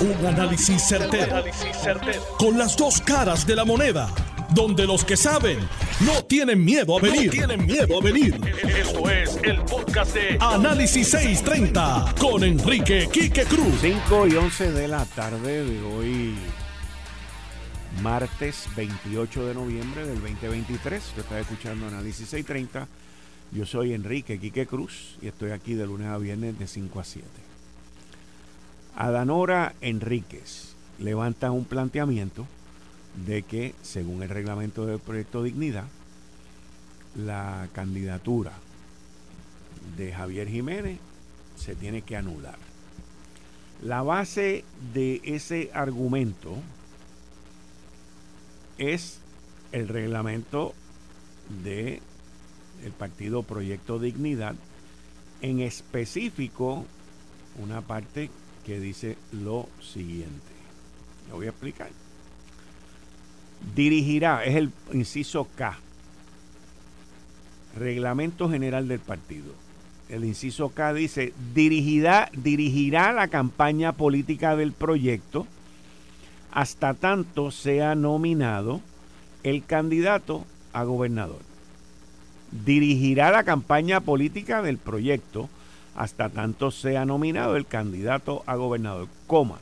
Un análisis certero, Con las dos caras de la moneda. Donde los que saben no tienen miedo a venir. tienen miedo a venir. Esto es el podcast de Análisis 630 con Enrique Quique Cruz. 5 y 11 de la tarde de hoy, martes 28 de noviembre del 2023. Usted está escuchando Análisis 630. Yo soy Enrique Quique Cruz y estoy aquí de lunes a viernes de 5 a 7. Adanora Enríquez levanta un planteamiento de que, según el reglamento del proyecto Dignidad, la candidatura de Javier Jiménez se tiene que anular. La base de ese argumento es el reglamento de el partido Proyecto Dignidad, en específico una parte que dice lo siguiente. Lo voy a explicar. Dirigirá, es el inciso K, Reglamento General del Partido. El inciso K dice, dirigirá, dirigirá la campaña política del proyecto hasta tanto sea nominado el candidato a gobernador. Dirigirá la campaña política del proyecto hasta tanto sea nominado el candidato a gobernador, coma,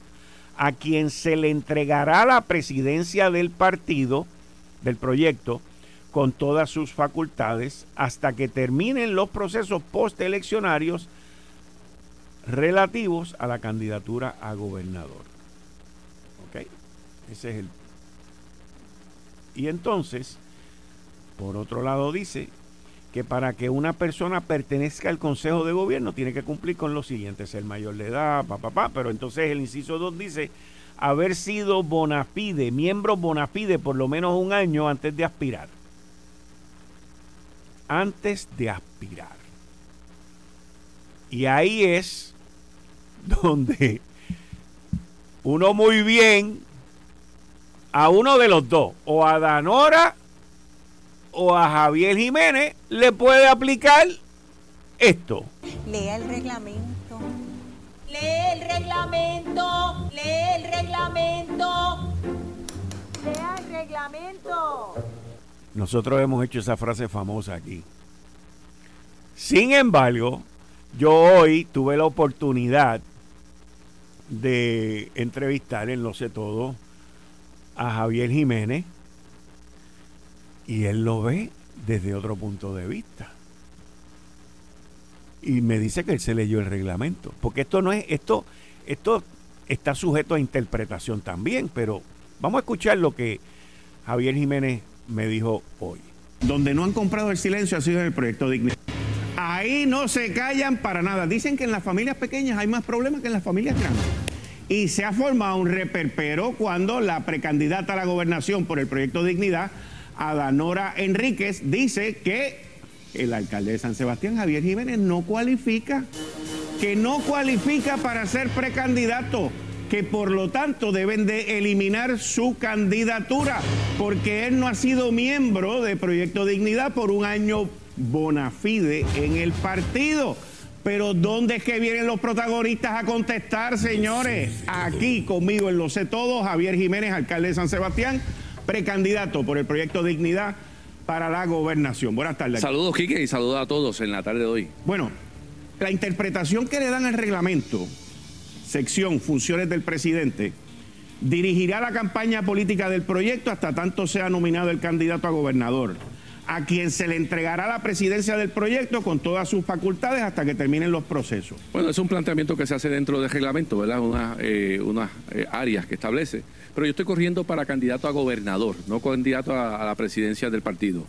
a quien se le entregará la presidencia del partido, del proyecto, con todas sus facultades, hasta que terminen los procesos posteleccionarios relativos a la candidatura a gobernador. ¿Ok? Ese es el... Y entonces, por otro lado dice para que una persona pertenezca al Consejo de Gobierno tiene que cumplir con lo siguiente, ser mayor de edad, papá, pa, pero entonces el inciso 2 dice haber sido bona fide, miembro bona fide por lo menos un año antes de aspirar. Antes de aspirar. Y ahí es donde uno muy bien a uno de los dos, o a Danora o a Javier Jiménez le puede aplicar esto. Lea el reglamento. Lee el reglamento. Lee el reglamento. Lea el reglamento. Nosotros hemos hecho esa frase famosa aquí. Sin embargo, yo hoy tuve la oportunidad de entrevistar en Lo sé todo a Javier Jiménez y él lo ve desde otro punto de vista. Y me dice que él se leyó el reglamento. Porque esto no es, esto, esto está sujeto a interpretación también, pero vamos a escuchar lo que Javier Jiménez me dijo hoy. Donde no han comprado el silencio ha sido en el proyecto Dignidad. Ahí no se callan para nada. Dicen que en las familias pequeñas hay más problemas que en las familias grandes. Y se ha formado un reperpero cuando la precandidata a la gobernación por el proyecto Dignidad Adanora Enríquez dice que el alcalde de San Sebastián, Javier Jiménez, no cualifica, que no cualifica para ser precandidato, que por lo tanto deben de eliminar su candidatura, porque él no ha sido miembro de Proyecto Dignidad por un año bona fide en el partido. Pero ¿dónde es que vienen los protagonistas a contestar, señores? Aquí conmigo en Lo Sé Todo, Javier Jiménez, alcalde de San Sebastián precandidato por el proyecto Dignidad para la gobernación. Buenas tardes. Saludos, Quique, y saludos a todos en la tarde de hoy. Bueno, la interpretación que le dan al reglamento, sección funciones del presidente, dirigirá la campaña política del proyecto hasta tanto sea nominado el candidato a gobernador a quien se le entregará la presidencia del proyecto con todas sus facultades hasta que terminen los procesos. Bueno, es un planteamiento que se hace dentro del reglamento, ¿verdad? Unas, eh, unas eh, áreas que establece. Pero yo estoy corriendo para candidato a gobernador, no candidato a, la presidencia del partido.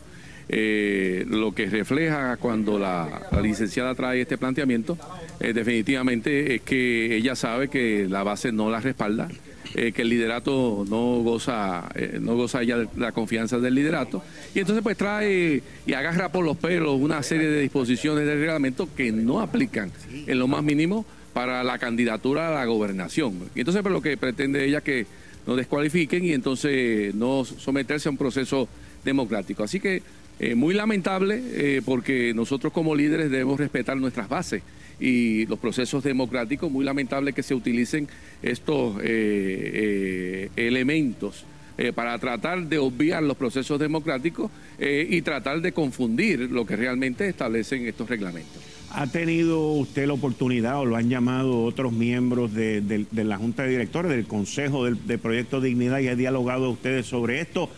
Eh, lo que refleja cuando la, la licenciada trae este planteamiento, definitivamente es que ella sabe que la base no la respalda eh, que el liderato no goza, eh, no goza ya de la confianza del liderato. Y entonces pues trae y agarra por los pelos una serie de disposiciones del reglamento que no aplican en lo más mínimo para la candidatura a la gobernación. Y entonces pues lo que pretende ella que no descualifiquen y entonces no someterse a un proceso democrático. Así que eh, muy lamentable porque nosotros como líderes debemos respetar nuestras bases y los procesos democráticos. Muy lamentable que se utilicen estos eh, elementos para tratar de obviar los procesos democráticos y tratar de confundir lo que realmente establecen estos reglamentos. ¿Ha tenido usted la oportunidad o lo han llamado otros miembros de, la Junta de Directores, del Consejo del, Proyecto Dignidad y ha dialogado ustedes sobre esto?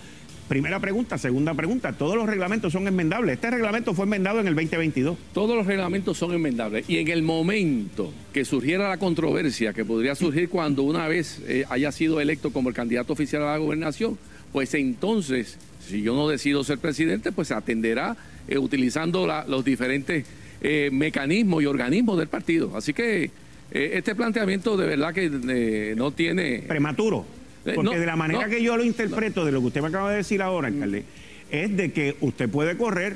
Primera pregunta. Segunda pregunta. Todos los reglamentos son enmendables. Este reglamento fue enmendado en el 2022. Todos los reglamentos son enmendables. Y en el momento que surgiera la controversia que podría surgir cuando una vez eh, haya sido electo como el candidato oficial a la gobernación, pues entonces, si yo no decido ser presidente, pues se atenderá eh, utilizando los diferentes eh, mecanismos y organismos del partido. Así que este planteamiento de verdad que no tiene... Prematuro. Porque de la manera que yo lo interpreto, de lo que usted me acaba de decir ahora, alcalde, es de que usted puede correr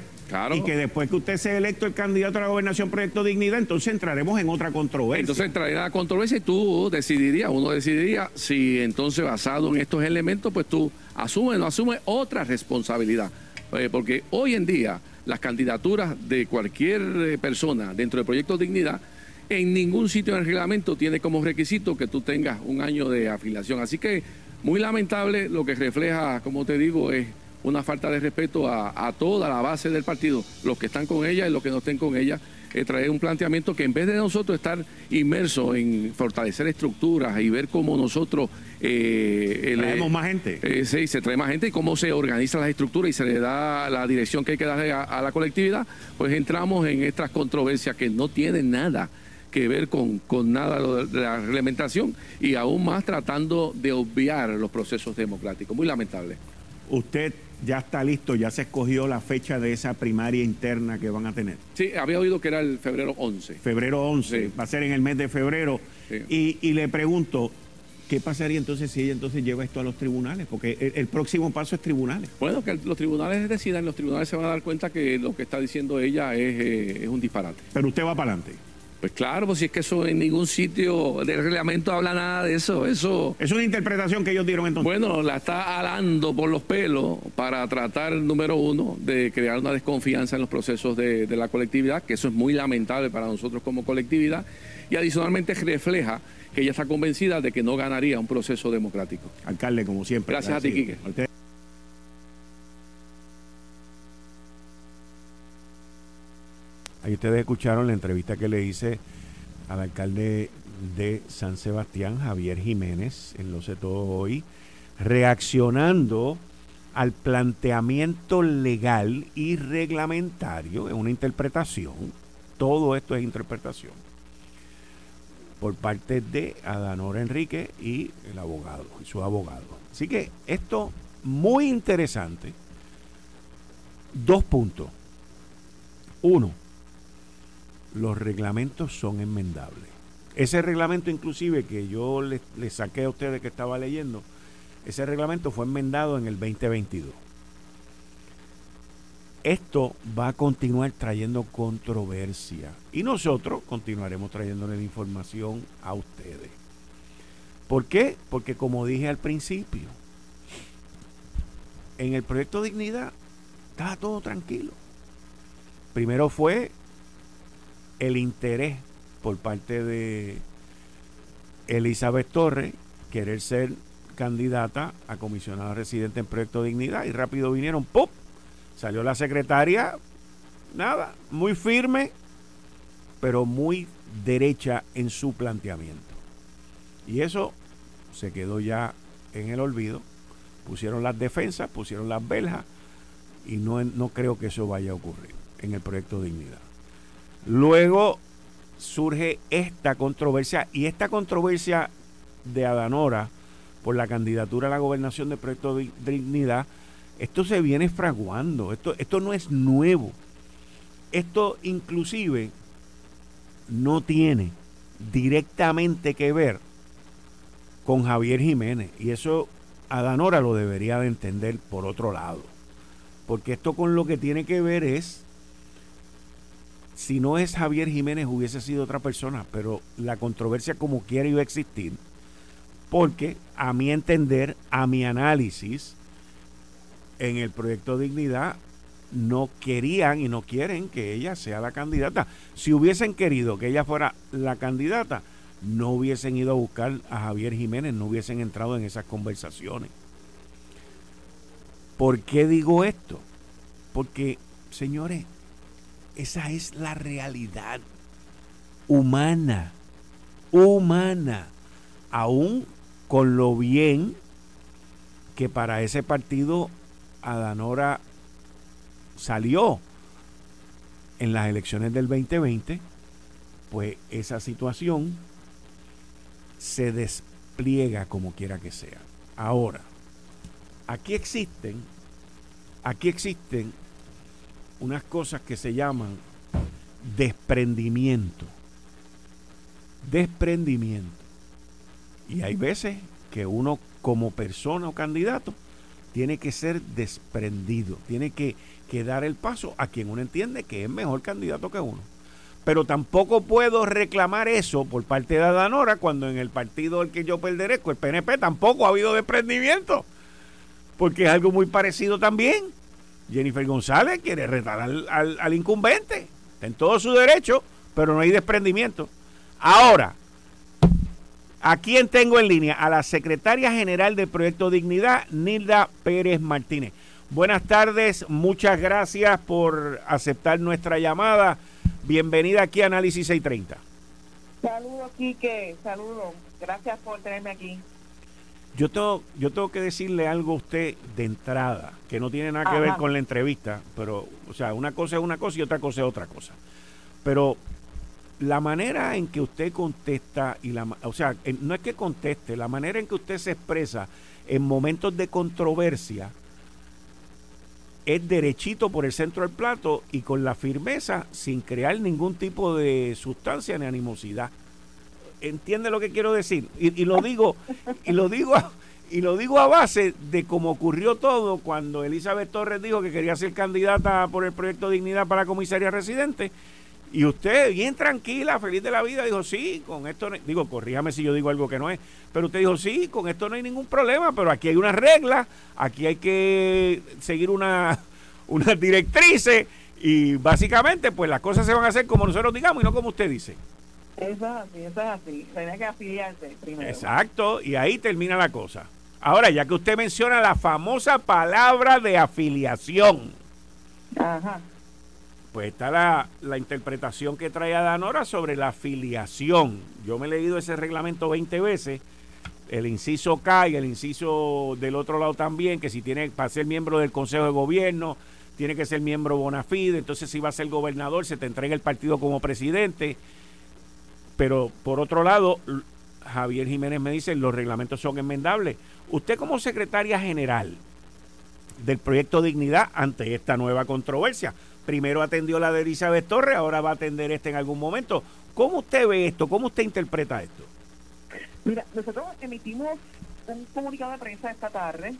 y que después que usted sea electo el candidato a la gobernación Proyecto Dignidad, entonces entraremos en otra controversia. Entonces entraría la controversia y tú decidirías, uno decidiría si entonces basado en estos elementos, pues tú asumes o no asumes otra responsabilidad. porque hoy en día las candidaturas de cualquier eh, persona dentro del proyecto Dignidad, en ningún sitio en el reglamento tiene como requisito que tú tengas un año de afiliación. Así que muy lamentable lo que refleja, como te digo, es una falta de respeto a, toda la base del partido, los que están con ella y los que no estén con ella, eh, traer un planteamiento que en vez de nosotros estar inmersos en fortalecer estructuras y ver cómo nosotros... Eh, Traemos más gente. Eh, sí, se trae más gente y cómo se organizan las estructuras y se le da la dirección que hay que darle a, la colectividad, pues entramos en estas controversias que no tienen nada que ver con, con nada de la reglamentación y aún más tratando de obviar los procesos democráticos. Muy lamentable. Usted ya está listo, ya se escogió la fecha de esa primaria interna que van a tener. Sí, había oído que era el febrero 11. Febrero 11, va a ser en el mes de febrero. Y, le pregunto, ¿qué pasaría entonces si ella entonces lleva esto a los tribunales? Porque el, próximo paso es tribunales. Bueno, que los tribunales decidan, los tribunales se van a dar cuenta que lo que está diciendo ella es, eh, es un disparate. Pero usted va para adelante. Pues claro, pues si es que eso en ningún sitio del reglamento habla nada de eso. Eso es una interpretación que ellos dieron entonces. Bueno, la está alando por los pelos para tratar, número uno, de crear una desconfianza en los procesos de, la colectividad, que eso es muy lamentable para nosotros como colectividad, y adicionalmente refleja que ella está convencida de que no ganaría un proceso democrático. Alcalde, como siempre. Gracias, a ti, Quique. Ahí ustedes escucharon la entrevista que le hice al alcalde de San Sebastián, Javier Jiménez, en Lo sé todo hoy, reaccionando al planteamiento legal y reglamentario, es una interpretación, todo esto es interpretación, por parte de Adanor Enrique y el abogado, y su abogado. Así que esto muy interesante. Dos puntos. Uno, los reglamentos son enmendables. Ese reglamento inclusive que yo le, saqué a ustedes que estaba leyendo, ese reglamento fue enmendado en el 2022. Esto va a continuar trayendo controversia y nosotros continuaremos trayéndole la información a ustedes. ¿Por qué? Porque como dije al principio, en el proyecto Dignidad estaba todo tranquilo. Primero fue el interés por parte de Elizabeth Torres querer ser candidata a comisionada residente en Proyecto Dignidad y rápido vinieron, ¡pum! Salió la secretaria, nada, muy firme, pero muy derecha en su planteamiento. Y eso se quedó ya en el olvido. Pusieron las defensas, pusieron las beljas y no, no creo que eso vaya a ocurrir en el proyecto Dignidad. Luego surge esta controversia y esta controversia de Adanora por la candidatura a la gobernación del proyecto de Dignidad, esto se viene fraguando, esto, esto no es nuevo. Esto inclusive no tiene directamente que ver con Javier Jiménez y eso Adanora lo debería de entender por otro lado. Porque esto con lo que tiene que ver es si no es Javier Jiménez hubiese sido otra persona, pero la controversia como quiera iba a existir, porque a mi entender, a mi análisis, en el proyecto Dignidad, no querían y no quieren que ella sea la candidata. Si hubiesen querido que ella fuera la candidata, no hubiesen ido a buscar a Javier Jiménez, no hubiesen entrado en esas conversaciones. ¿Por qué digo esto? Porque, señores, esa es la realidad humana, humana, aún con lo bien que para ese partido Adanora salió en las elecciones del 2020, pues esa situación se despliega como quiera que sea. Ahora, aquí existen, aquí existen unas cosas que se llaman desprendimiento. Desprendimiento. Y hay veces que uno como persona o candidato tiene que ser desprendido, tiene que, que dar el paso a quien uno entiende que es mejor candidato que uno. Pero tampoco puedo reclamar eso por parte de Adanora cuando en el partido al que yo perderezco, el PNP, tampoco ha habido desprendimiento. Porque es algo muy parecido también. Jennifer González quiere retar al, al incumbente. En todo su derecho, pero no hay desprendimiento. Ahora, ¿a quién tengo en línea? A la secretaria general del Proyecto Dignidad, Nilda Pérez Martínez. Buenas tardes, muchas gracias por aceptar nuestra llamada. Bienvenida aquí a Análisis 630. Saludos, Quique. Saludos. Gracias por tenerme aquí. Yo tengo, yo tengo que decirle algo a usted de entrada, que no tiene nada que ver con la entrevista, pero, o sea, una cosa es una cosa y otra cosa es otra cosa. Pero la manera en que usted contesta, y la, o sea, no es que conteste, la manera en que usted se expresa en momentos de controversia, es derechito por el centro del plato y con la firmeza sin crear ningún tipo de sustancia ni animosidad. ¿Entiende lo que quiero decir? Y, lo digo, y lo digo, y lo digo a base de cómo ocurrió todo cuando Elizabeth Torres dijo que quería ser candidata por el proyecto Dignidad para comisaria residente. Y usted, bien tranquila, feliz de la vida, dijo, sí, con esto, digo, corríjame si yo digo algo que no es, pero usted dijo, sí, con esto no hay ningún problema, pero aquí hay unas reglas, aquí hay que seguir una, unas directrices y básicamente pues las cosas se van a hacer como nosotros digamos y no como usted dice. Eso es así, eso es así. Que afiliarse primero. Exacto, y ahí termina la cosa. Ahora, ya que usted menciona la famosa palabra de afiliación. Ajá pues está la, la, interpretación que trae Danora sobre la afiliación. Yo me he leído ese reglamento 20 veces, el inciso K y el inciso del otro lado también, que si tiene para ser miembro del Consejo de Gobierno, tiene que ser miembro bona fide, entonces si va a ser gobernador, se te entrega el partido como presidente. Pero por otro lado, Javier Jiménez me dice, los reglamentos son enmendables. Usted como secretaria general del proyecto Dignidad ante esta nueva controversia, Primero atendió la de Elizabeth Torres, ahora va a atender este en algún momento. ¿Cómo usted ve esto? ¿Cómo usted interpreta esto? Mira, nosotros emitimos un comunicado de prensa esta tarde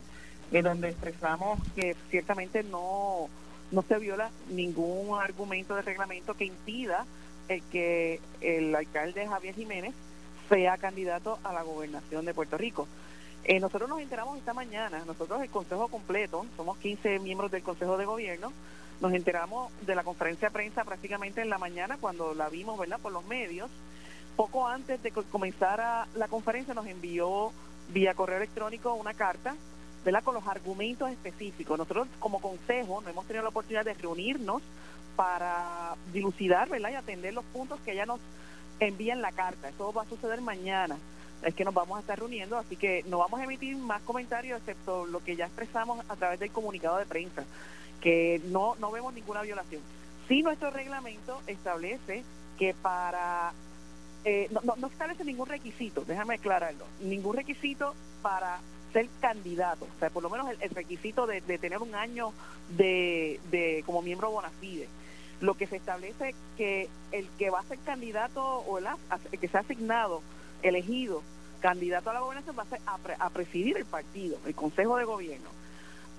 en donde expresamos que ciertamente no, no se viola ningún argumento de reglamento que impida el que el alcalde Javier Jiménez sea candidato a la gobernación de Puerto Rico. Eh, nosotros nos enteramos esta mañana, nosotros el Consejo completo, somos 15 miembros del Consejo de Gobierno, nos enteramos de la conferencia de prensa prácticamente en la mañana cuando la vimos, ¿verdad?, por los medios. Poco antes de que comenzara la conferencia nos envió vía correo electrónico una carta, ¿verdad?, con los argumentos específicos. Nosotros como consejo no hemos tenido la oportunidad de reunirnos para dilucidar, ¿verdad?, y atender los puntos que ella nos envía en la carta. Eso va a suceder mañana es que nos vamos a estar reuniendo, así que no vamos a emitir más comentarios excepto lo que ya expresamos a través del comunicado de prensa que no, no vemos ninguna violación. Sí, nuestro reglamento establece que para... Eh, no, no, establece ningún requisito, déjame aclararlo, ningún requisito para ser candidato, o sea, por lo menos el, requisito de, tener un año de, de como miembro bona fide. Lo que se establece que el que va a ser candidato o el, que se ha asignado, elegido candidato a la gobernación va a ser a presidir el partido, el Consejo de Gobierno.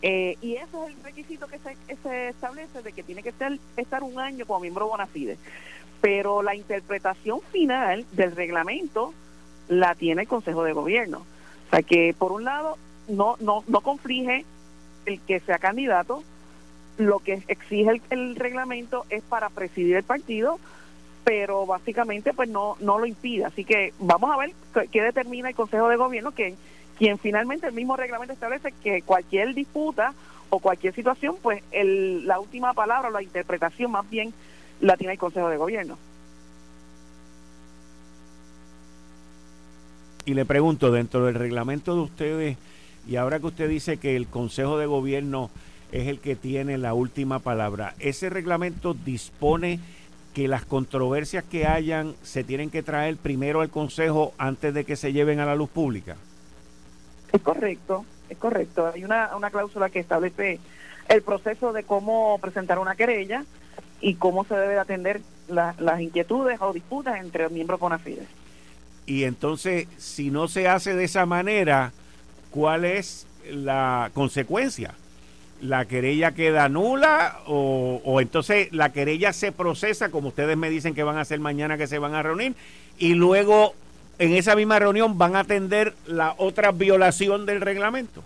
Eh, y ese es el requisito que se, establece de que tiene que ser, estar un año como miembro bona fide. Pero la interpretación final del reglamento la tiene el Consejo de Gobierno. O sea que, por un lado, no, no, no conflige el que sea candidato lo que exige el, reglamento es para presidir el partido, pero básicamente pues no no lo impide. Así que vamos a ver qué determina el Consejo de Gobierno, que quien finalmente el mismo reglamento establece que cualquier disputa o cualquier situación, pues la última palabra o la interpretación más bien la tiene el Consejo de Gobierno. Y le pregunto, dentro del reglamento de ustedes, y ahora que usted dice que el Consejo de Gobierno es el que tiene la última palabra, ¿ese reglamento dispone que las controversias que hayan se tienen que traer primero al Consejo antes de que se lleven a la luz pública? Es correcto, es correcto. Hay una, una cláusula que establece el proceso de cómo presentar una querella y cómo se debe atender las inquietudes o disputas entre los miembros Bonafides. Y entonces, si no se hace de esa manera, ¿cuál es la consecuencia? ¿La querella queda nula o, o, entonces la querella se procesa, como ustedes me dicen que van a hacer mañana que se van a reunir, y luego en esa misma reunión van a atender la otra violación del reglamento?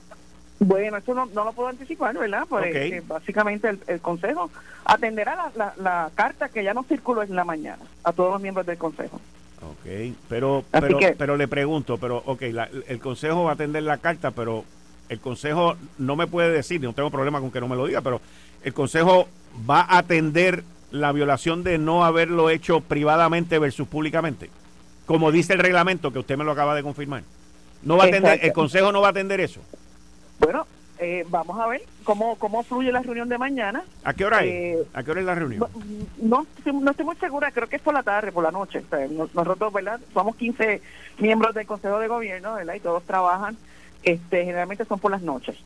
Bueno, eso no, lo puedo anticipar, ¿verdad? Pues básicamente el, Consejo atenderá la, carta que ya no circuló en la mañana a todos los miembros del Consejo. Ok, pero pero, pero le pregunto, pero ok, el Consejo va a atender la carta, pero el Consejo no me puede decir, no tengo problema con que no me lo diga, pero el Consejo va a atender la violación de no haberlo hecho privadamente versus públicamente como dice el reglamento que usted me lo acaba de confirmar. No va a atender, el Consejo no va a atender eso. Bueno, eh, vamos a ver cómo, cómo fluye la reunión de mañana. ¿A qué hora es? Eh, ¿A qué hora es la reunión? No, no estoy muy segura, creo que es por la tarde, por la noche. nosotros, ¿verdad? Somos 15 miembros del Consejo de Gobierno, ¿verdad? Y todos trabajan, este generalmente son por las noches.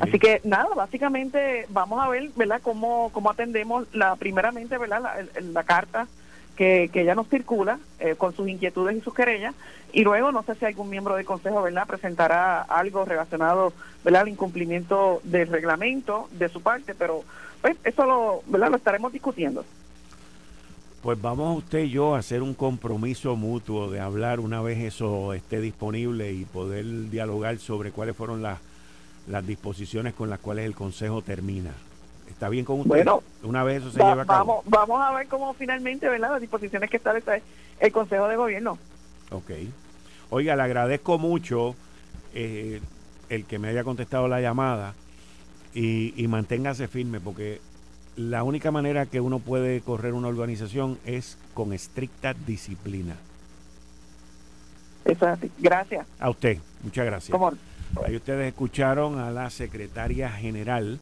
Así que nada, básicamente vamos a ver, ¿verdad? Cómo, cómo atendemos la primeramente, ¿verdad? La, la carta que, que ya nos circula eh, con sus inquietudes y sus querellas y luego no sé si algún miembro del consejo verdad presentará algo relacionado verdad al incumplimiento del reglamento de su parte pero pues eso lo verdad lo estaremos discutiendo pues vamos usted y yo a hacer un compromiso mutuo de hablar una vez eso esté disponible y poder dialogar sobre cuáles fueron las, las disposiciones con las cuales el Consejo termina. ¿Está bien con usted? Bueno, una vez eso se lleva a cabo. Vamos, vamos a ver cómo finalmente, ¿verdad? Las disposiciones que establece el Consejo de Gobierno. Ok. Oiga, le agradezco mucho eh, el que me haya contestado la llamada y, y manténgase firme porque la única manera que uno puede correr una organización es con estricta disciplina. Exacto. Gracias. A usted, muchas gracias. Ahí ustedes escucharon a la secretaria general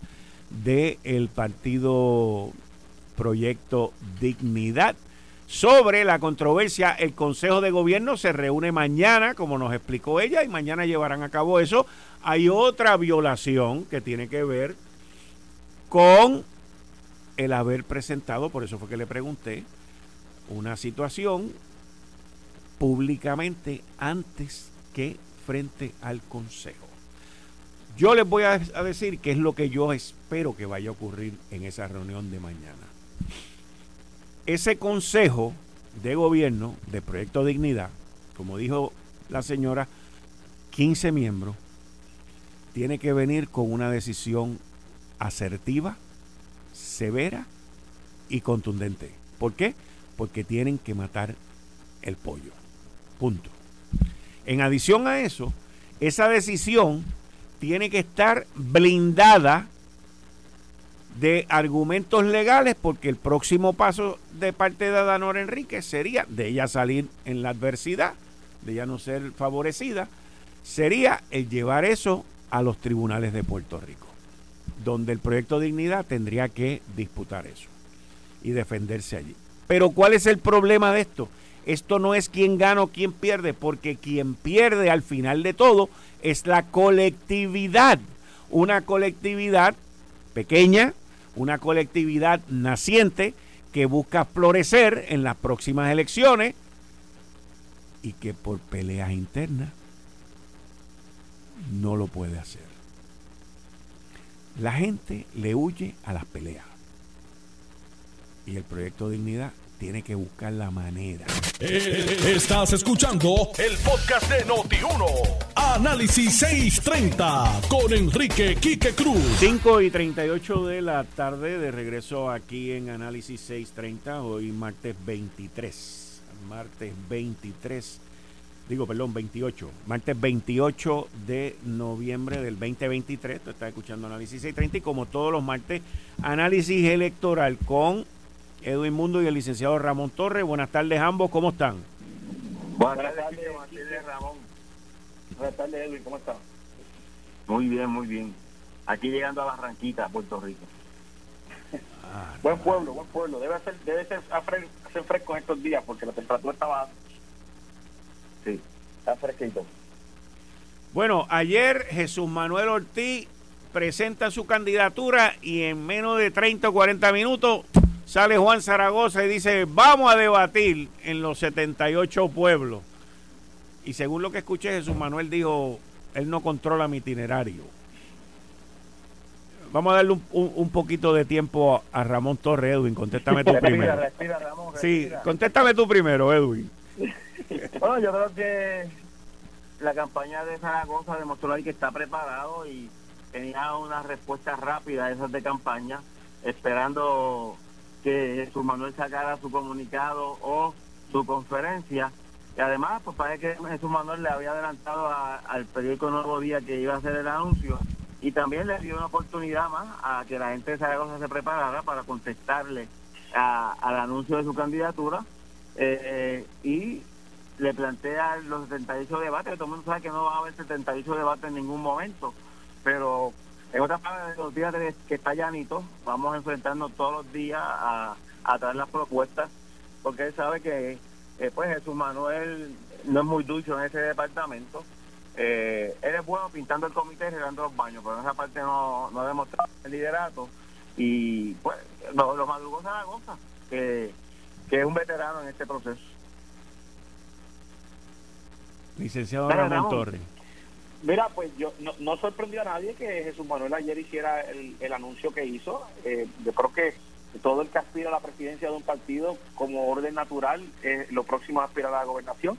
del el partido Proyecto Dignidad. Sobre la controversia, el Consejo de Gobierno se reúne mañana, como nos explicó ella, y mañana llevarán a cabo eso. Hay otra violación que tiene que ver con el haber presentado, por eso fue que le pregunté, una situación públicamente antes que frente al Consejo. Yo les voy a, decir qué es lo que yo espero que vaya a ocurrir en esa reunión de mañana. Ese consejo de gobierno de Proyecto Dignidad, como dijo la señora, 15 miembros, tiene que venir con una decisión asertiva, severa y contundente. ¿Por qué? Porque tienen que matar el pollo. Punto. En adición a eso, esa decisión tiene que estar blindada de argumentos legales porque el próximo paso de parte de Adanor Enrique sería de ella salir en la adversidad, de ella no ser favorecida, sería el llevar eso a los tribunales de Puerto Rico, donde el proyecto Dignidad tendría que disputar eso y defenderse allí. Pero ¿cuál es el problema de esto? Esto no es quién gana o quién pierde, porque quien pierde al final de todo es la colectividad. Una colectividad pequeña, una colectividad naciente que busca florecer en las próximas elecciones y que por peleas internas no lo puede hacer. La gente le huye a las peleas. Y el proyecto Dignidad tiene que buscar la manera. Eh, estás escuchando el podcast de Noti1. Análisis 630 con Enrique Quique Cruz. 5 y 38 de la tarde de regreso aquí en Análisis 630, hoy martes 23. Martes 23, digo, perdón, 28. Martes 28 de noviembre del 2023. Tú estás escuchando Análisis 630 y como todos los martes, Análisis Electoral con Edwin Mundo y el licenciado Ramón Torres. Buenas tardes ambos, ¿cómo están? Buenas tardes, Ramón. Buenas tardes, Edwin, ¿cómo estás? Muy bien, muy bien. Aquí llegando a Barranquita, Puerto Rico. Ah, buen pueblo, buen pueblo. Debe ser, debe ser hacer fresco en estos días porque la temperatura está baja. Sí, está fresquito. Bueno, ayer Jesús Manuel Ortiz presenta su candidatura y en menos de 30 o 40 minutos sale Juan Zaragoza y dice, vamos a debatir en los 78 pueblos. Y según lo que escuché, Jesús Manuel dijo, él no controla mi itinerario. Vamos a darle un, poquito de tiempo a, Ramón Torres, Edwin. Contéstame tú primero. Sí, contéstame tú primero, Edwin. Bueno, yo creo que la campaña de Zaragoza demostró ahí que está preparado y tenía una respuesta rápida a esas de campaña, esperando que Jesús Manuel sacara su comunicado o su conferencia. Y además, pues parece que Jesús Manuel le había adelantado al periódico Nuevo Día que iba a hacer el anuncio y también le dio una oportunidad más a que la gente de Zaragoza se preparara para contestarle al anuncio de su candidatura eh, y le plantea los 78 debates, todo el mundo sabe que no va a haber 78 debates en ningún momento, pero en otras palabras, los días que está llanito, vamos a todos los días a, a traer las propuestas, porque él sabe que eh, pues Jesús Manuel no es muy dulce en ese departamento. Eh, él es bueno pintando el comité y regando los baños, pero en esa parte no, no ha demostrado el liderato. Y pues lo, lo madrugó Zaragoza, que, que es un veterano en este proceso. Licenciado Ramón Torres. Mira, pues yo no, sorprendió a nadie que Jesús Manuel ayer hiciera el, anuncio que hizo. Eh, yo creo que todo el que aspira a la presidencia de un partido como orden natural, eh, lo próximo es aspirar a la gobernación.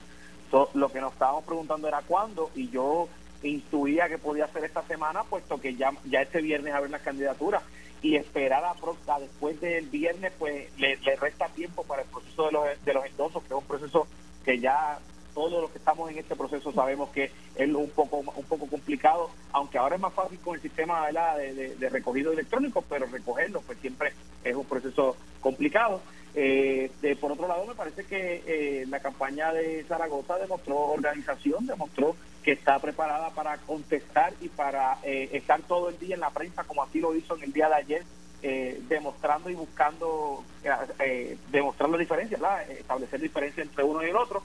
lo que nos estábamos preguntando era cuándo y yo intuía que podía ser esta semana, puesto que ya, ya este viernes haber las candidaturas y esperar a, después del viernes, pues le, le, resta tiempo para el proceso de los, de los endosos, que es un proceso que ya todos los que estamos en este proceso sabemos que es un poco un poco complicado, aunque ahora es más fácil con el sistema de, de, recogido electrónico, pero recogerlo pues siempre es un proceso complicado. Eh, por otro lado, me parece que eh, la campaña de Zaragoza demostró organización, demostró que está preparada para contestar y para eh, estar todo el día en la prensa, como así lo hizo en el día de ayer, demostrando y buscando demostrar la diferencia, establecer diferencia entre uno y el otro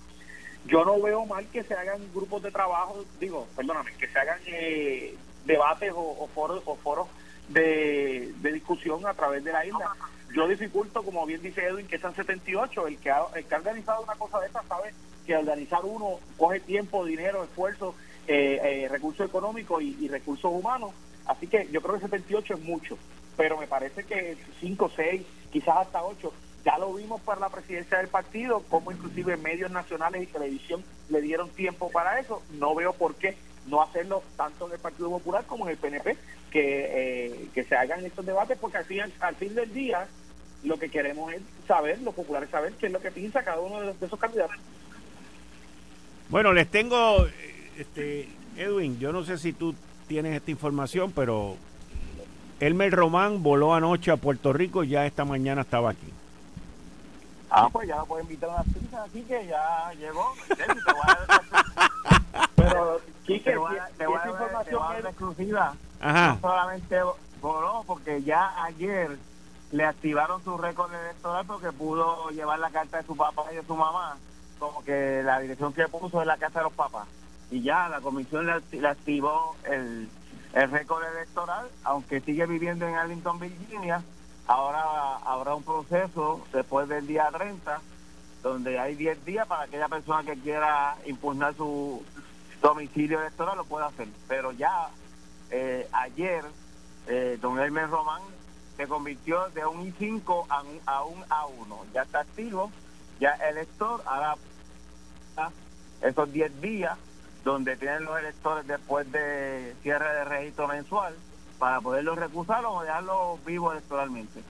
yo no veo mal que se hagan grupos de trabajo, digo, perdóname, que se hagan eh, debates o, foros, o foros de, discusión a través de la isla. Yo dificulto, como bien dice Edwin, que sean 78. El que, ha, el que ha organizado una cosa de esta sabe que organizar uno coge tiempo, dinero, esfuerzo, eh, eh, recursos económicos y, y, recursos humanos. Así que yo creo que 78 es mucho, pero me parece que 5, 6, quizás hasta 8 ya lo vimos para la presidencia del partido, como inclusive medios nacionales y televisión le dieron tiempo para eso. No veo por qué no hacerlo tanto en el Partido Popular como en el PNP, que, eh, que se hagan estos debates, porque al fin, al fin del día lo que queremos es saber, los populares saber qué es lo que piensa cada uno de, esos candidatos. Bueno, les tengo, este, Edwin, yo no sé si tú tienes esta información, pero Elmer Román voló anoche a Puerto Rico y ya esta mañana estaba aquí. Ah, pues ya lo puedo invitar a una pizza, así que ya llegó. Pero, Quique, te voy a, te voy a, información te exclusiva. Ajá. No solamente voló, porque ya ayer le activaron su récord electoral porque pudo llevar la carta de su papá y de su mamá, como que la dirección que puso es la casa de los papás. Y ya la comisión le, activó el, el récord electoral, aunque sigue viviendo en Arlington, Virginia, Ahora habrá un proceso después del día 30, donde hay 10 días para aquella persona que quiera impugnar su domicilio electoral lo pueda hacer. Pero ya eh, ayer, eh, don Hermes Román se convirtió de un I5 a un, a un A1. Ya está activo, ya el elector hará esos 10 días donde tienen los electores después de cierre de registro mensual para poderlos recusar o dejarlos vivos electoralmente.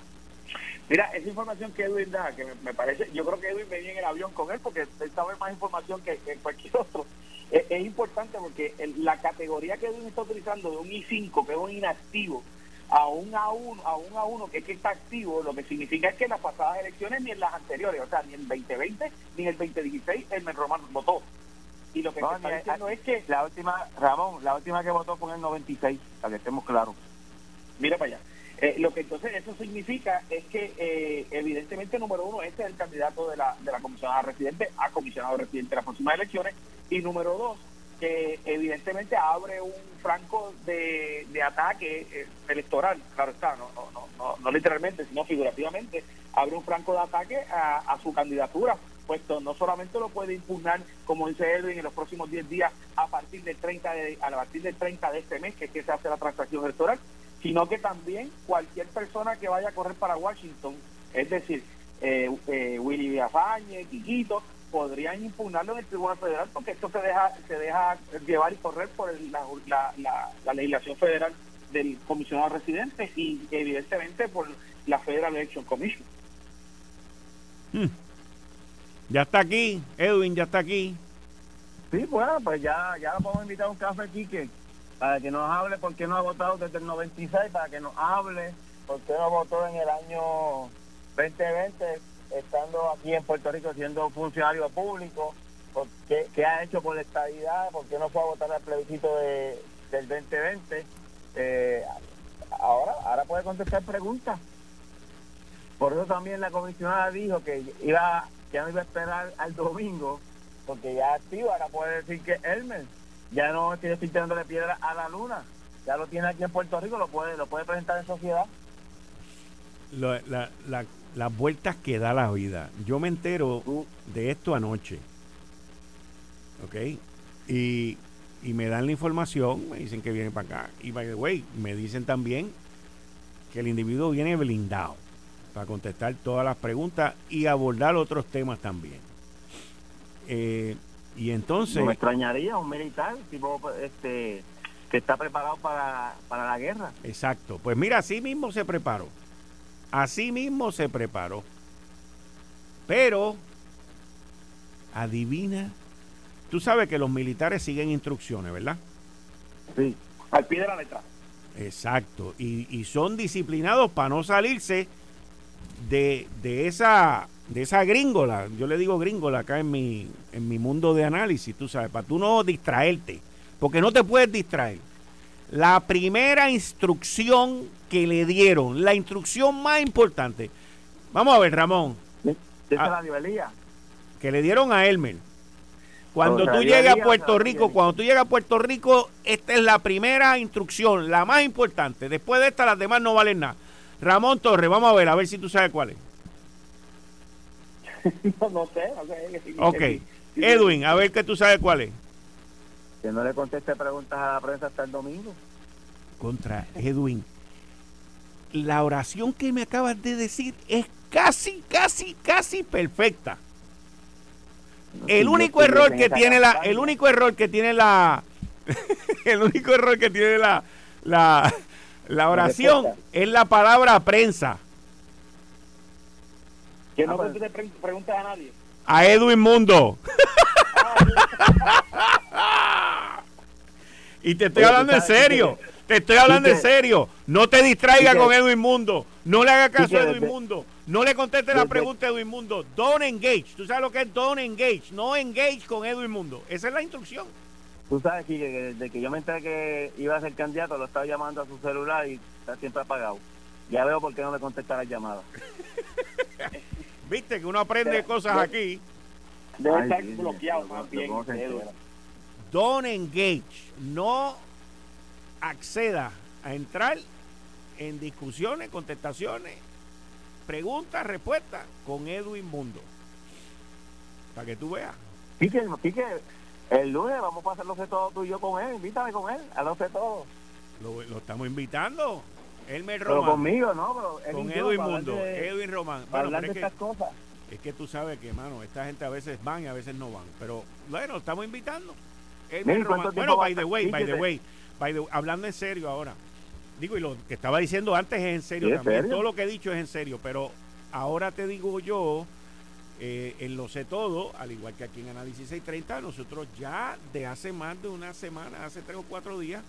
Mira, esa información que Edwin da, que me, parece, yo creo que Edwin venía en el avión con él porque él sabe más información que, cualquier otro. Es, importante porque la categoría que Edwin está utilizando de un I5, que es un inactivo, a un A1, a un A1 que es que está activo, lo que significa es que en las pasadas elecciones ni en las anteriores, o sea, ni en el 2020 ni en el 2016 el Román votó. Y lo que está diciendo es que... La última, Ramón, la última que votó fue en el 96, para que estemos claros. Mira para allá. Eh, lo que entonces eso significa es que eh, evidentemente número uno este es el candidato de la, de la comisionada residente a comisionado residente de las próximas elecciones y número dos que evidentemente abre un franco de, de ataque eh, electoral claro está no, no, no, no, literalmente sino figurativamente abre un franco de ataque a, a su candidatura puesto no solamente lo puede impugnar como dice Edwin en los próximos 10 días a partir del 30 de, a partir del 30 de este mes que es que se hace la transacción electoral sino que también cualquier persona que vaya a correr para Washington, es decir, eh, eh, Willy Villafañe, Quiquito, podrían impugnarlo en el Tribunal Federal porque esto se deja se deja llevar y correr por la, la, legislación federal del comisionado residente y evidentemente por la Federal Election Commission. Hmm. Ya está aquí, Edwin, ya está aquí. Sí, bueno, pues ya, ya lo podemos invitar a un café, Quique para que nos hable por qué no ha votado desde el 96, para que nos hable por qué no votó en el año 2020, estando aquí en Puerto Rico siendo funcionario público, por qué, ha hecho por la estabilidad, por qué no fue a votar al plebiscito de, del 2020. Eh, ahora, ahora puede contestar preguntas. Por eso también la comisionada dijo que iba que no iba a esperar al domingo, porque ya activo, ahora puede decir que Elmer ya no estoy tirándole piedra a la luna, ya lo tiene aquí en Puerto Rico, lo puede, lo puede presentar en sociedad. las vueltas que da la vida. Yo me entero de esto anoche. ¿Ok? Y, y me dan la información, me dicen que viene para acá. Y by the way, me dicen también que el individuo viene blindado para contestar todas las preguntas y abordar otros temas también. Eh, y entonces... me extrañaría un militar tipo este que está preparado para, para la guerra. Exacto. Pues mira, así mismo se preparó. Así mismo se preparó. Pero, adivina, tú sabes que los militares siguen instrucciones, ¿verdad? Sí, al pie de la letra. Exacto. Y, y son disciplinados para no salirse de, de esa de esa gringola, yo le digo gringola acá en mi, en mi mundo de análisis, tú sabes, para tú no distraerte, porque no te puedes distraer. La primera instrucción que le dieron, la instrucción más importante, vamos a ver, Ramón. La Que le dieron a Elmer. Cuando tú llegas a Puerto Rico, cuando tú llegas a Puerto Rico, esta es la primera instrucción, la más importante. Después de esta, las demás no valen nada. Ramón Torres, vamos a ver, a ver si tú sabes cuál es. no, sé, no sé. Ok. Edwin, a ver que tú sabes cuál es. Que no le conteste preguntas a la prensa hasta el domingo. Contra Edwin. La oración que me acabas de decir es casi, casi, casi perfecta. el único error que tiene la, el único error que tiene la, el único error que tiene la, la, la oración es la palabra prensa. Que no te preguntas a nadie. A Edwin Mundo. y te estoy hablando en serio. Te estoy hablando en serio. No te distraiga con Edwin Mundo. No le haga caso a Edwin Mundo. No le conteste la pregunta a Edwin Mundo. Don't engage. ¿Tú sabes lo que es don't engage? No engage con Edwin Mundo. Esa es la instrucción. Tú sabes, que desde que yo me enteré que iba a ser candidato, lo estaba llamando a su celular y está siempre apagado. Ya veo por qué no le contesta las llamadas. Viste que uno aprende cosas aquí. Debe estar bloqueado más bien. Don't engage. No acceda a entrar en discusiones, contestaciones, preguntas, respuestas con Edwin Mundo. Para que tú veas. Quique, el lunes vamos a hacer los todo tú y yo con él. Invítame con él a los todo. Lo, lo estamos invitando. Elmer Román. Pero conmigo, ¿no? con Edwin Mundo, Edwin Román. Bueno, hablar de es estas que, cosas. Es que tú sabes que, mano, esta gente a veces van y a veces no van. Pero bueno, estamos invitando. bueno, by the way, by the way, hablando en serio ahora. Digo, y lo que estaba diciendo antes es en serio también. Todo lo que he dicho es en serio, pero ahora te digo yo, eh, en lo sé todo, al igual que aquí en Análisis 630, nosotros ya de hace más de una semana, hace tres o cuatro días,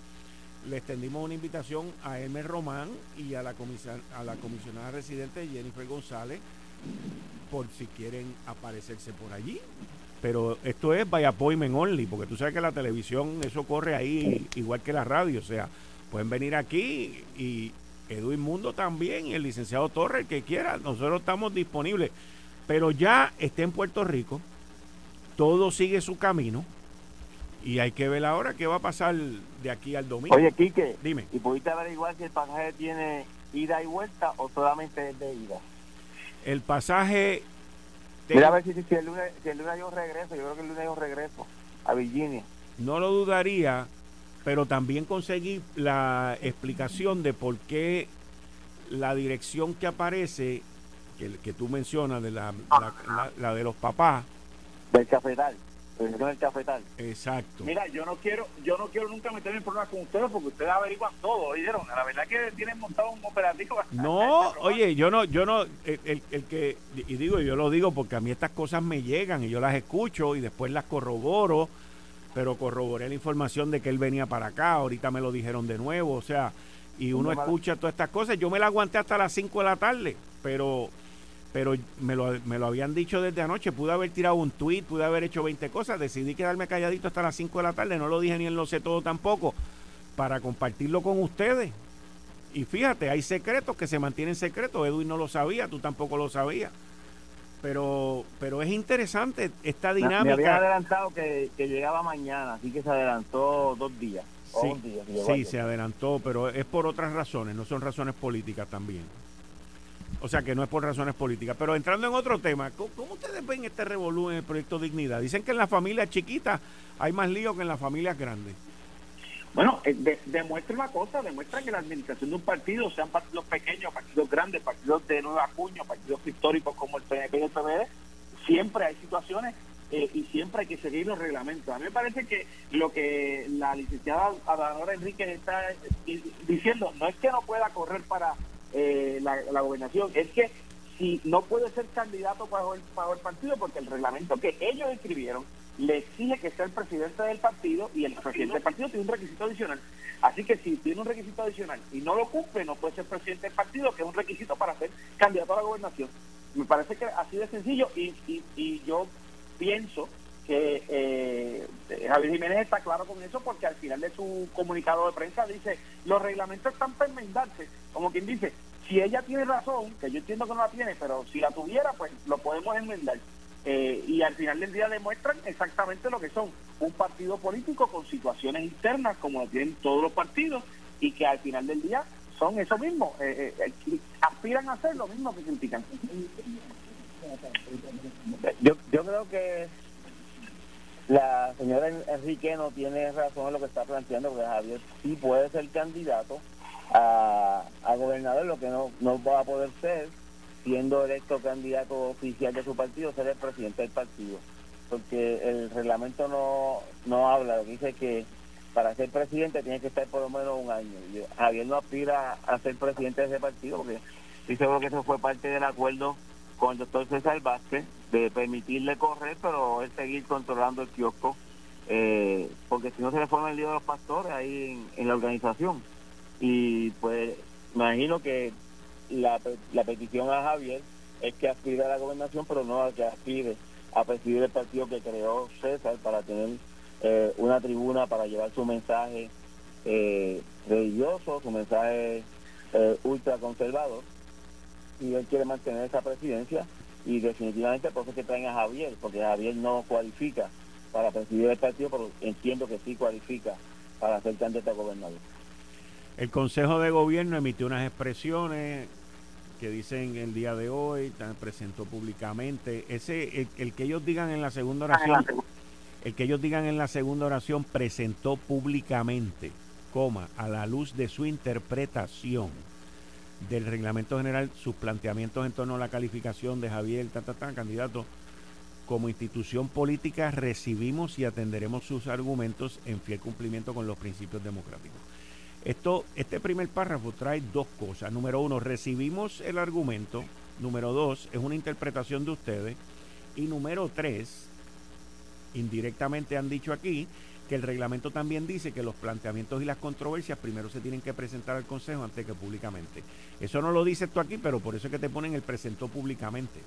le extendimos una invitación a Hermes Román y a la, a la comisionada residente Jennifer González por si quieren aparecerse por allí. Pero esto es by appointment only, porque tú sabes que la televisión, eso corre ahí igual que la radio. O sea, pueden venir aquí y Edwin Mundo también y el licenciado Torres, que quiera. Nosotros estamos disponibles. Pero ya está en Puerto Rico, todo sigue su camino y hay que ver ahora qué va a pasar de aquí al domingo. Oye, Quique, dime. ¿Y pudiste averiguar si el pasaje tiene ida y vuelta o solamente es de ida? El pasaje Mira a ver si, el lunes, si el lunes yo regreso, yo creo que el lunes yo regreso a Virginia. No lo dudaría, pero también conseguí la explicación de por qué la dirección que aparece, que, que tú mencionas, de la, la de los papás. Del cafetal el cafetal. Exacto. Mira, yo no quiero, yo no quiero nunca meterme en problemas con ustedes porque ustedes averiguan todo, ¿oyeron? La verdad que tienen montado un operativo. No, oye, yo no, yo no, el, el, que, y digo, yo lo digo porque a mí estas cosas me llegan y yo las escucho y después las corroboro, pero corroboré la información de que él venía para acá, ahorita me lo dijeron de nuevo, o sea, y uno escucha todas estas cosas, yo me la aguanté hasta las 5 de la tarde, pero pero me lo, me lo habían dicho desde anoche, pude haber tirado un tweet, pude haber hecho 20 cosas, decidí quedarme calladito hasta las 5 de la tarde, no lo dije ni en lo sé todo tampoco, para compartirlo con ustedes. Y fíjate, hay secretos que se mantienen secretos, Edwin no lo sabía, tú tampoco lo sabías. Pero, pero es interesante esta dinámica. Me, había adelantado que, llegaba mañana, así que se adelantó dos días. Sí, sí se adelantó, pero es por otras razones, no son razones políticas también. O sea que no es por razones políticas. Pero entrando en otro tema, ¿cómo, ustedes ven este revolú en el proyecto Dignidad? Dicen que en las familias chiquitas hay más lío que en las familias grandes. Bueno, eh, demuestra una cosa, demuestra que la administración de un partido, sean partidos pequeños, partidos grandes, partidos de nueva cuña, partidos históricos como el PNP y el PVD, siempre hay situaciones eh, y siempre hay que seguir los reglamentos. A mí me parece que lo que la licenciada Adanora Enrique está eh, diciendo no es que no pueda correr para eh, la, gobernación, es que si no puede ser candidato para el, el partido porque el reglamento que ellos escribieron le exige que sea el presidente del partido y el presidente del partido tiene un requisito adicional. Así que si tiene un requisito adicional y no lo cumple, no puede ser presidente del partido, que es un requisito para ser candidato a la gobernación. Me parece que así de sencillo y, y, y yo pienso que eh, Javier Jiménez está claro con eso porque al final de su comunicado de prensa dice los reglamentos están para enmendarse como quien dice si ella tiene razón que yo entiendo que no la tiene pero si la tuviera pues lo podemos enmendar. Eh, y al final del día demuestran exactamente lo que son un partido político con situaciones internas como lo tienen todos los partidos y que al final del día son eso mismo eh, eh aspiran a hacer lo mismo que critican. Yo, yo creo que la señora Enrique no tiene razón en lo que está planteando, porque Javier sí puede ser candidato a, gobernador, lo que no, no va a poder ser, siendo electo candidato oficial de su partido, ser el presidente del partido. Porque el reglamento no, no habla, dice que para ser presidente tiene que estar por lo menos un año. Javier no aspira a ser presidente de ese partido, porque estoy seguro que eso fue parte del acuerdo con el doctor César Vázquez de permitirle correr, pero él seguir controlando el kiosco, eh, porque si no se le forma el lío de los pastores ahí en, la organización. Y pues imagino que la, la petición a Javier es que aspire a la gobernación, pero no a que aspire a presidir el partido que creó César para tener eh, una tribuna para llevar su mensaje eh, religioso, su mensaje eh, ultra conservador y él quiere mantener esa presidencia y definitivamente por eso que traen a Javier, porque Javier no cualifica para presidir el partido, pero entiendo que sí cualifica para ser candidato a gobernador. El Consejo de Gobierno emitió unas expresiones que dicen el día de hoy, presentó públicamente. Ese, el, que ellos digan en la segunda oración, el que ellos digan en la segunda oración presentó públicamente, coma, a la luz de su interpretación del reglamento general sus planteamientos en torno a la calificación de Javier, ta, candidato, como institución política recibimos y atenderemos sus argumentos en fiel cumplimiento con los principios democráticos. Esto, este primer párrafo trae dos cosas. Número uno, recibimos el argumento. Número dos, es una interpretación de ustedes. Y número tres, indirectamente han dicho aquí que el reglamento también dice que los planteamientos y las controversias primero se tienen que presentar al Consejo antes que públicamente. Eso no lo dice esto aquí, pero por eso es que te ponen el presentó públicamente.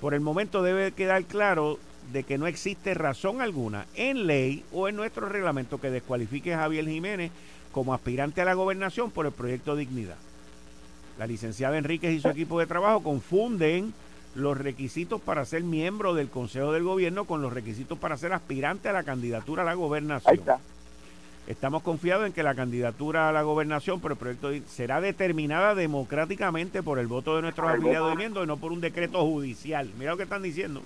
Por el momento debe quedar claro de que no existe razón alguna en ley o en nuestro reglamento que descualifique a Javier Jiménez como aspirante a la gobernación por el proyecto Dignidad. La licenciada Enríquez y su equipo de trabajo confunden los requisitos para ser miembro del Consejo del Gobierno con los requisitos para ser aspirante a la candidatura a la gobernación. Estamos confiados en que la candidatura a la gobernación por el proyecto será determinada democráticamente por el voto de nuestros afiliados y miembros y no por un decreto judicial. Mira lo que están diciendo.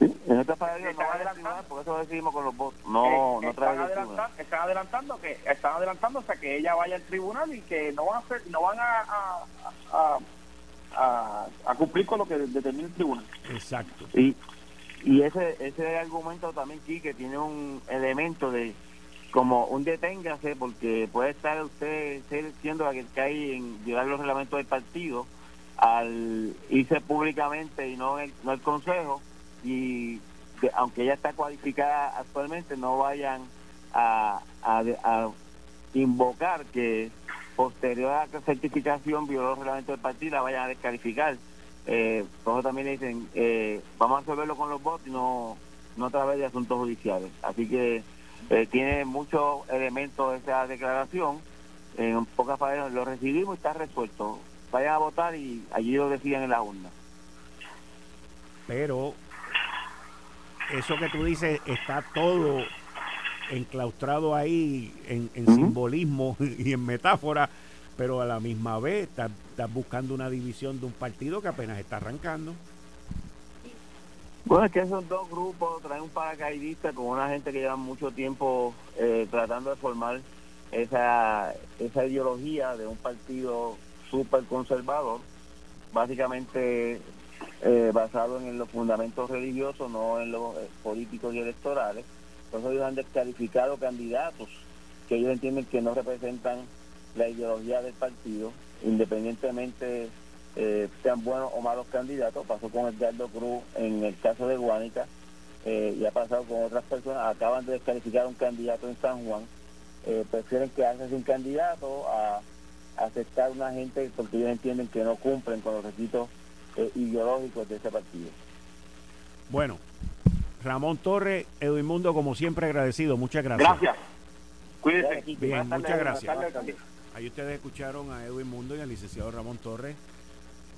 En esta no por eso decidimos con los votos. No, no están, adelantando, están adelantando que están adelantando hasta que ella vaya al tribunal y que no van a hacer, no van a a, cumplir con lo que determina el tribunal. Exacto. Y, y ese, ese argumento también, sí, que tiene un elemento de como un deténgase, porque puede estar usted siendo la que cae en llevar los reglamentos del partido al irse públicamente y no el, no el consejo, y aunque ella está cualificada actualmente, no vayan a, a, a invocar que posterior a la certificación violó los reglamentos del partido la vayan a descalificar. Eh, por eso también dicen, eh, vamos a resolverlo con los votos y no, no a través de asuntos judiciales. Así que eh, tiene muchos elementos esa declaración. En pocas palabras lo recibimos y está resuelto. Vayan a votar y allí lo deciden en la urna. Pero eso que tú dices está todo enclaustrado ahí en, simbolismo y en metáfora, pero a la misma vez estás, buscando una división de un partido que apenas está arrancando. Bueno, es que esos dos grupos traen un paracaidista con una gente que lleva mucho tiempo eh, tratando de formar esa, esa ideología de un partido súper conservador, básicamente eh, basado en los fundamentos religiosos, no en los eh, políticos y electorales. Eso ellos han descalificado candidatos que ellos entienden que no representan la ideología del partido, independientemente eh, sean buenos o malos candidatos. Pasó con Edgardo Cruz en el caso de Guánica eh, y ha pasado con otras personas. Acaban de descalificar a un candidato en San Juan. Eh, prefieren quedarse sin candidato a, a aceptar una gente porque ellos entienden que no cumplen con los requisitos ideológicos de ese partido. Bueno, Ramón Torres, Edwin Mundo, como siempre agradecido. Muchas gracias. Gracias. Cuídense. Bien, muchas gracias. Ahí ustedes escucharon a Edwin Mundo y al licenciado Ramón Torres,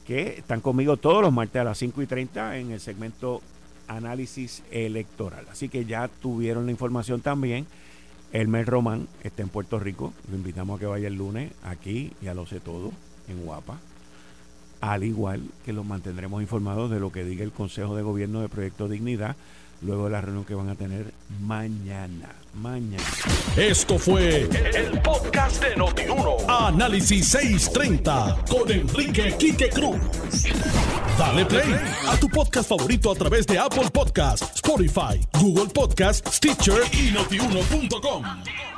que están conmigo todos los martes a las 5 y 30 en el segmento Análisis Electoral. Así que ya tuvieron la información también. Elmer Román está en Puerto Rico. Lo invitamos a que vaya el lunes aquí y a lo sé todo en Guapa. Al igual que los mantendremos informados de lo que diga el Consejo de Gobierno de Proyecto Dignidad luego de la reunión que van a tener mañana. Mañana. Esto fue el, podcast de Notiuno. Análisis 630 con Enrique Quique Cruz. Dale play a tu podcast favorito a través de Apple Podcasts, Spotify, Google Podcasts, Stitcher y notiuno.com.